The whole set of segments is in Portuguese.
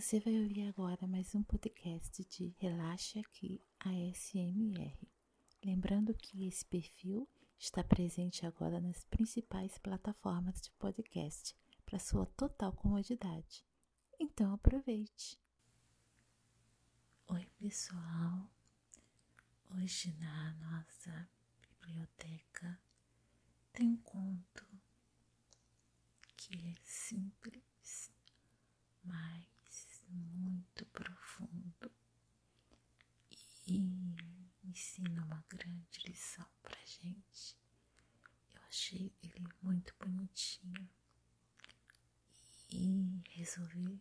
Você vai ouvir agora mais um podcast de Relaxa Aqui ASMR. Lembrando que esse perfil está presente agora nas principais plataformas de podcast para sua total comodidade. Então aproveite! Oi, pessoal! Hoje na nossa biblioteca tem um conto que é simples, mas muito profundo e ensina uma grande lição pra gente. Eu achei ele muito bonitinho e resolvi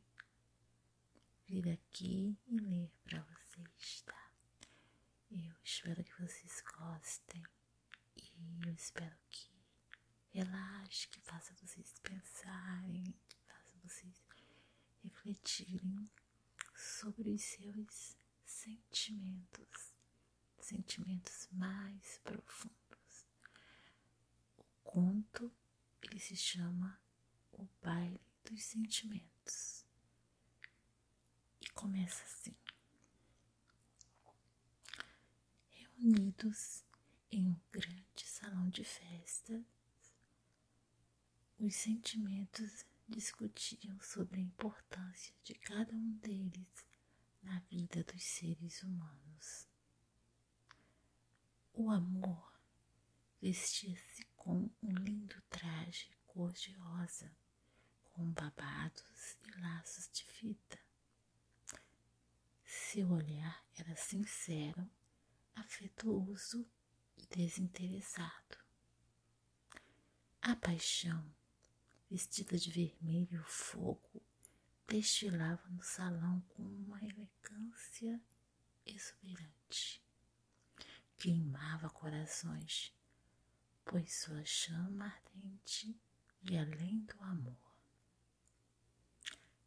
vir aqui e ler para vocês, tá? Eu espero que vocês gostem e eu espero que relaxe, que faça vocês pensarem, que faça vocês refletirem sobre os seus sentimentos, sentimentos mais profundos. O conto ele se chama O Baile dos Sentimentos e começa assim. Reunidos em um grande salão de festas, os sentimentos discutiam sobre a importância de cada um deles na vida dos seres humanos. O amor vestia-se com um lindo traje cor-de-rosa, com babados e laços de fita. Seu olhar era sincero, afetuoso e desinteressado. A paixão vestida de vermelho fogo, destilava no salão com uma elegância exuberante. Queimava corações, pois sua chama ardente e além do amor.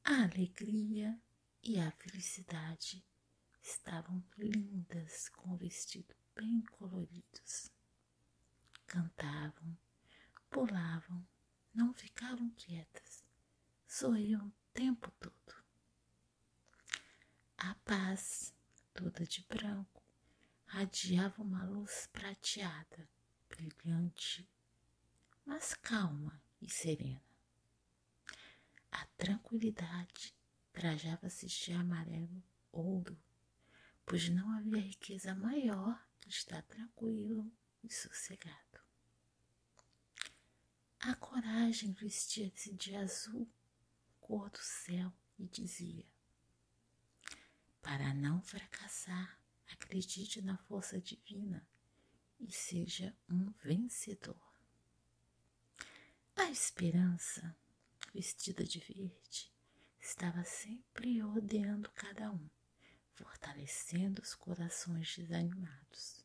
A alegria e a felicidade estavam lindas com vestidos bem coloridos. Cantavam, pulavam não ficavam quietas, sorriam o tempo todo. A paz, toda de branco, radiava uma luz prateada, brilhante, mas calma e serena. A tranquilidade trajava-se de amarelo ouro, pois não havia riqueza maior que estar tranquilo e sossegado. A coragem vestia-se de azul, cor do céu, e dizia: Para não fracassar, acredite na força divina e seja um vencedor. A esperança, vestida de verde, estava sempre rodeando cada um, fortalecendo os corações desanimados.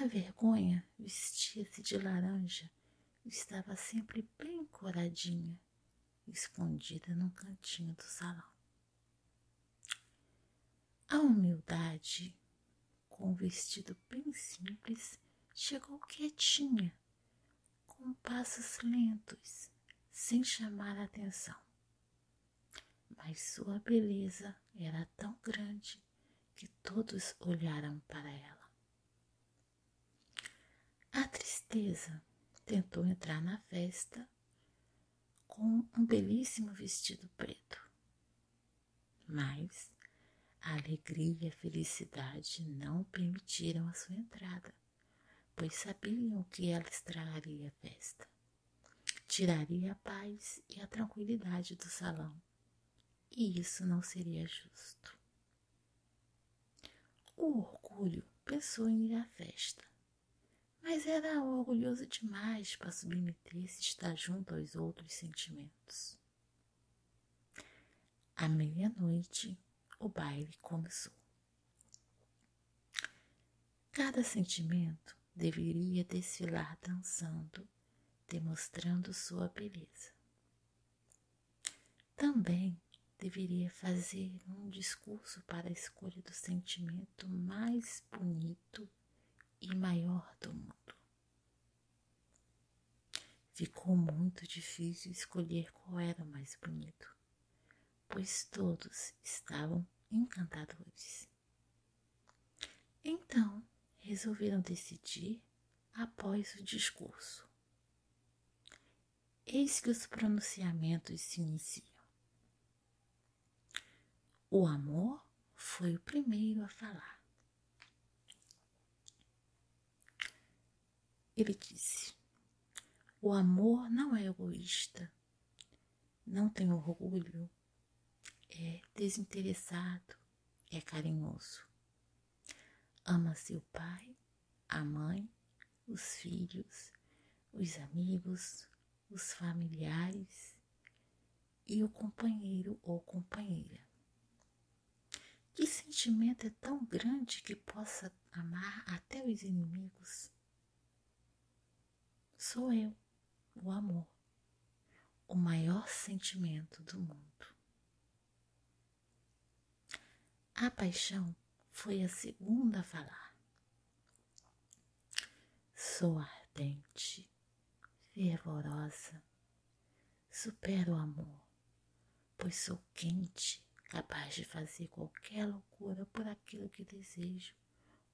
A vergonha vestia-se de laranja e estava sempre bem coradinha, escondida num cantinho do salão. A humildade, com um vestido bem simples, chegou quietinha, com passos lentos, sem chamar a atenção. Mas sua beleza era tão grande que todos olharam para ela. A tristeza tentou entrar na festa com um belíssimo vestido preto. Mas a alegria e a felicidade não permitiram a sua entrada, pois sabiam que ela estragaria a festa, tiraria a paz e a tranquilidade do salão, e isso não seria justo. O orgulho pensou em ir à festa, mas era orgulhoso demais para submeter-se estar junto aos outros sentimentos. À meia-noite, o baile começou. Cada sentimento deveria desfilar dançando, demonstrando sua beleza. Também deveria fazer um discurso para a escolha do sentimento mais bonito e maior do mundo. Ficou muito difícil escolher qual era o mais bonito, pois todos estavam encantadores. Então resolveram decidir após o discurso. Eis que os pronunciamentos se iniciam. O amor foi o primeiro a falar. Ele disse: O amor não é egoísta, não tem orgulho, é desinteressado, é carinhoso. Ama seu pai, a mãe, os filhos, os amigos, os familiares e o companheiro ou companheira. Que sentimento é tão grande que possa amar até os inimigos? Sou eu, o amor, o maior sentimento do mundo. A paixão foi a segunda a falar. Sou ardente, fervorosa, supero o amor, pois sou quente capaz de fazer qualquer loucura por aquilo que desejo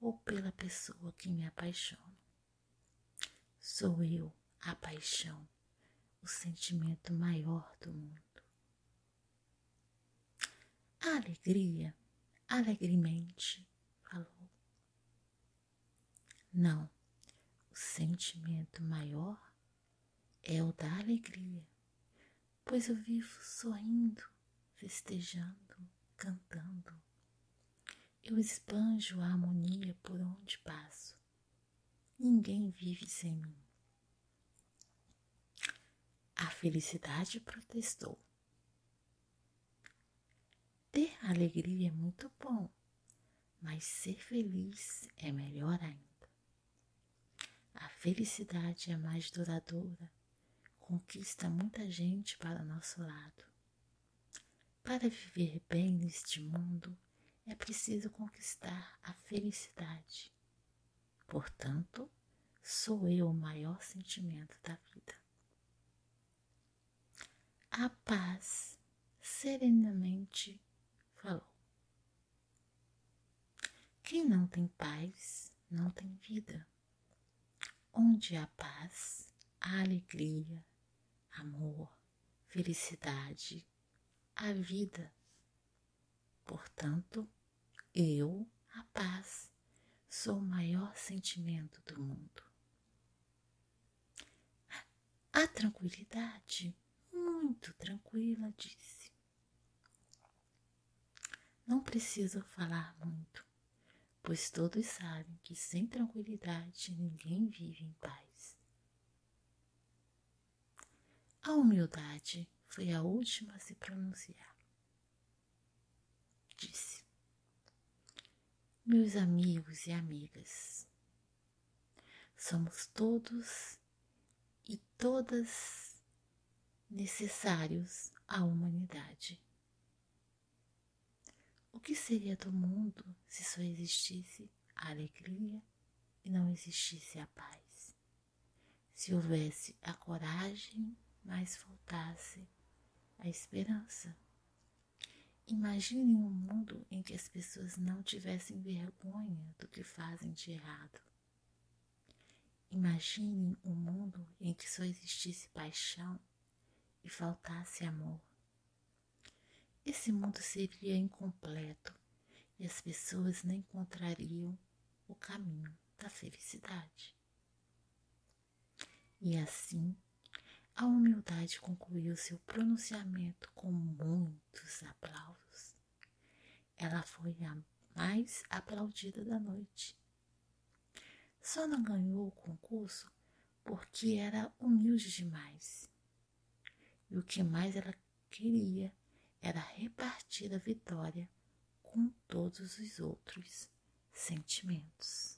ou pela pessoa que me apaixono. Sou eu a paixão, o sentimento maior do mundo. A alegria, alegremente, falou. Não, o sentimento maior é o da alegria, pois eu vivo sorrindo, festejando cantando. Eu esbanjo a harmonia por onde passo. Ninguém vive sem mim. A felicidade protestou. Ter alegria é muito bom, mas ser feliz é melhor ainda. A felicidade é mais duradoura, conquista muita gente para nosso lado. Para viver bem neste mundo, é preciso conquistar a felicidade. Portanto, sou eu o maior sentimento da vida. A paz serenamente falou. Quem não tem paz não tem vida. Onde há paz, há alegria, amor, felicidade, a vida. Portanto, eu, a paz, sou o maior sentimento do mundo. A tranquilidade, muito tranquila, disse. Não preciso falar muito, pois todos sabem que sem tranquilidade ninguém vive em paz. A humildade foi a última a se pronunciar. Disse: Meus amigos e amigas, somos todos e todas necessários à humanidade. O que seria do mundo se só existisse a alegria e não existisse a paz? Se houvesse a coragem, mas faltasse a esperança. Imagine um mundo em que as pessoas não tivessem vergonha do que fazem de errado. Imagine um mundo em que só existisse paixão e faltasse amor. Esse mundo seria incompleto e as pessoas não encontrariam o caminho da felicidade. E assim a humildade concluiu seu pronunciamento com muitos aplausos. Ela foi a mais aplaudida da noite. Só não ganhou o concurso porque era humilde demais. E o que mais ela queria era repartir a vitória com todos os outros sentimentos.